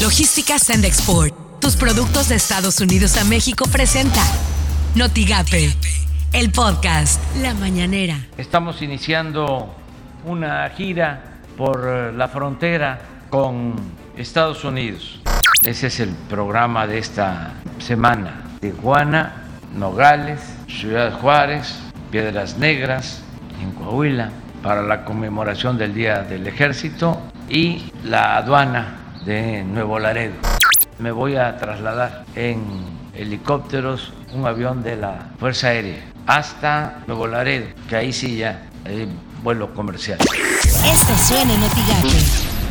Logística Send Export. Tus productos de Estados Unidos a México presenta Notigape, el podcast La Mañanera. Estamos iniciando una gira por eh, la frontera con Estados Unidos. Ese es el programa de esta semana. Tijuana, Nogales, Ciudad Juárez, Piedras Negras, en Coahuila, para la conmemoración del Día del Ejército y la aduana de Nuevo Laredo. Me voy a trasladar en helicópteros, un avión de la Fuerza Aérea, hasta Nuevo Laredo, que ahí sí ya hay vuelo comercial. Esto suena en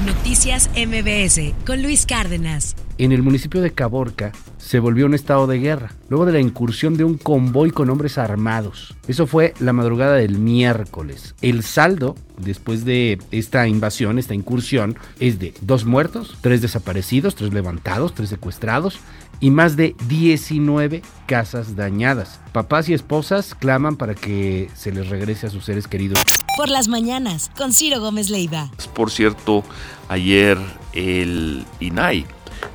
Noticias MBS con Luis Cárdenas en el municipio de Caborca se volvió un estado de guerra, luego de la incursión de un convoy con hombres armados. Eso fue la madrugada del miércoles. El saldo, después de esta invasión, esta incursión, es de dos muertos, tres desaparecidos, tres levantados, tres secuestrados y más de 19 casas dañadas. Papás y esposas claman para que se les regrese a sus seres queridos. Por las mañanas, con Ciro Gómez Leiva. Por cierto, ayer el INAI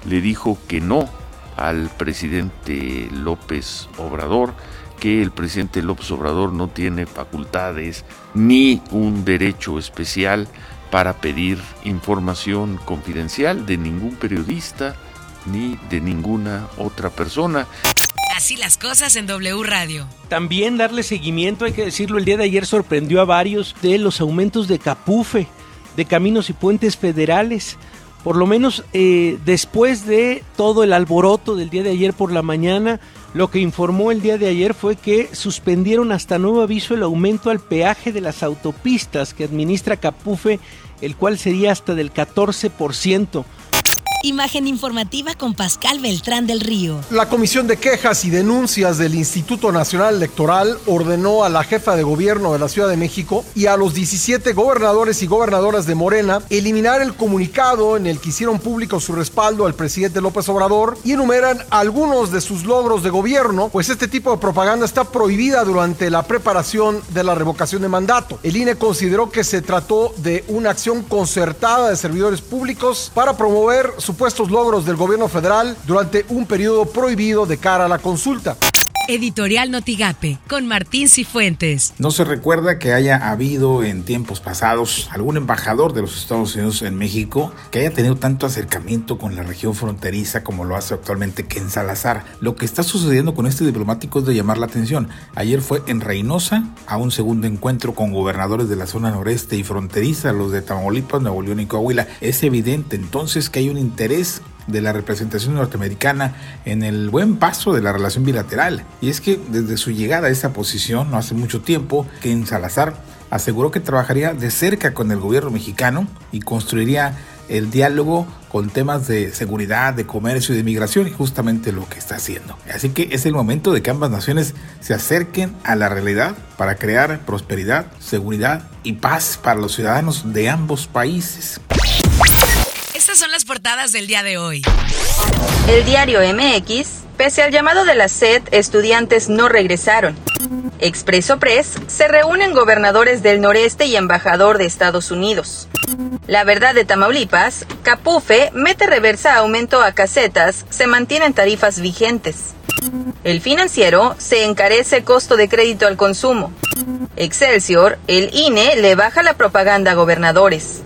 le dijo que no al presidente López Obrador, que el presidente López Obrador no tiene facultades ni un derecho especial para pedir información confidencial de ningún periodista ni de ninguna otra persona. Así las cosas en W Radio. También darle seguimiento, hay que decirlo, el día de ayer sorprendió a varios de los aumentos de Capufe, de caminos y puentes federales por lo menos eh, después de todo el alboroto del día de ayer por la mañana, lo que informó el día de ayer fue que suspendieron hasta nuevo aviso el aumento al peaje de las autopistas que administra Capufe, el cual sería hasta del 14%. Imagen informativa con Pascal Beltrán del Río. La Comisión de Quejas y Denuncias del Instituto Nacional Electoral ordenó a la jefa de gobierno de la Ciudad de México y a los 17 gobernadores y gobernadoras de Morena eliminar el comunicado en el que hicieron público su respaldo al presidente López Obrador y enumeran algunos de sus logros de gobierno, pues este tipo de propaganda está prohibida durante la preparación de la revocación de mandato. El INE consideró que se trató de una acción concertada de servidores públicos para promover su supuestos logros del gobierno federal durante un periodo prohibido de cara a la consulta. Editorial Notigape con Martín Cifuentes. No se recuerda que haya habido en tiempos pasados algún embajador de los Estados Unidos en México que haya tenido tanto acercamiento con la región fronteriza como lo hace actualmente Ken Salazar. Lo que está sucediendo con este diplomático es de llamar la atención. Ayer fue en Reynosa a un segundo encuentro con gobernadores de la zona noreste y fronteriza, los de Tamaulipas, Nuevo León y Coahuila. Es evidente entonces que hay un interés de la representación norteamericana en el buen paso de la relación bilateral. Y es que desde su llegada a esa posición, no hace mucho tiempo, Ken Salazar aseguró que trabajaría de cerca con el gobierno mexicano y construiría el diálogo con temas de seguridad, de comercio y de migración, y justamente lo que está haciendo. Así que es el momento de que ambas naciones se acerquen a la realidad para crear prosperidad, seguridad y paz para los ciudadanos de ambos países son las portadas del día de hoy. El diario MX, pese al llamado de la SED, estudiantes no regresaron. Expreso Press, se reúnen gobernadores del noreste y embajador de Estados Unidos. La verdad de Tamaulipas, Capufe mete reversa aumento a casetas, se mantienen tarifas vigentes. El financiero se encarece costo de crédito al consumo. Excelsior, el INE le baja la propaganda a gobernadores.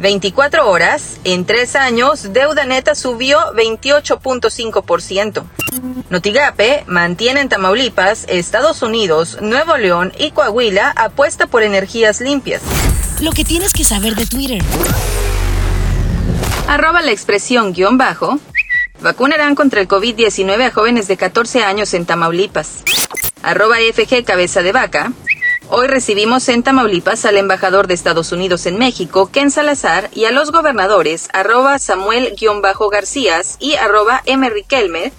24 horas, en tres años, deuda neta subió 28.5%. Notigape mantiene en Tamaulipas, Estados Unidos, Nuevo León y Coahuila apuesta por energías limpias. Lo que tienes que saber de Twitter. Arroba la expresión guion bajo. Vacunarán contra el COVID-19 a jóvenes de 14 años en Tamaulipas. Arroba FG Cabeza de Vaca. Hoy recibimos en Tamaulipas al embajador de Estados Unidos en México, Ken Salazar, y a los gobernadores arroba Samuel-Garcías y arroba M.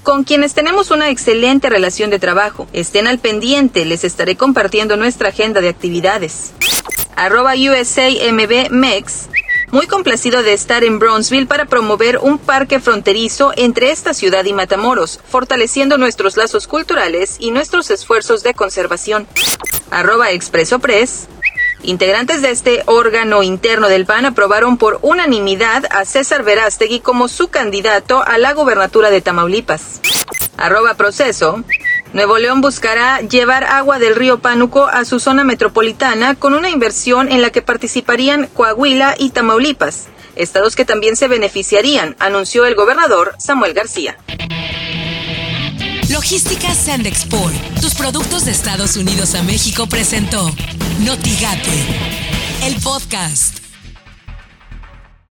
Con quienes tenemos una excelente relación de trabajo. Estén al pendiente, les estaré compartiendo nuestra agenda de actividades. Arroba USAMB MEX muy complacido de estar en Brownsville para promover un parque fronterizo entre esta ciudad y Matamoros, fortaleciendo nuestros lazos culturales y nuestros esfuerzos de conservación. Arroba Expreso Press. Integrantes de este órgano interno del PAN aprobaron por unanimidad a César Verástegui como su candidato a la gobernatura de Tamaulipas. Arroba proceso. Nuevo León buscará llevar agua del río Pánuco a su zona metropolitana con una inversión en la que participarían Coahuila y Tamaulipas, estados que también se beneficiarían, anunció el gobernador Samuel García. Logística Sandexport, tus productos de Estados Unidos a México presentó Notigate, el podcast.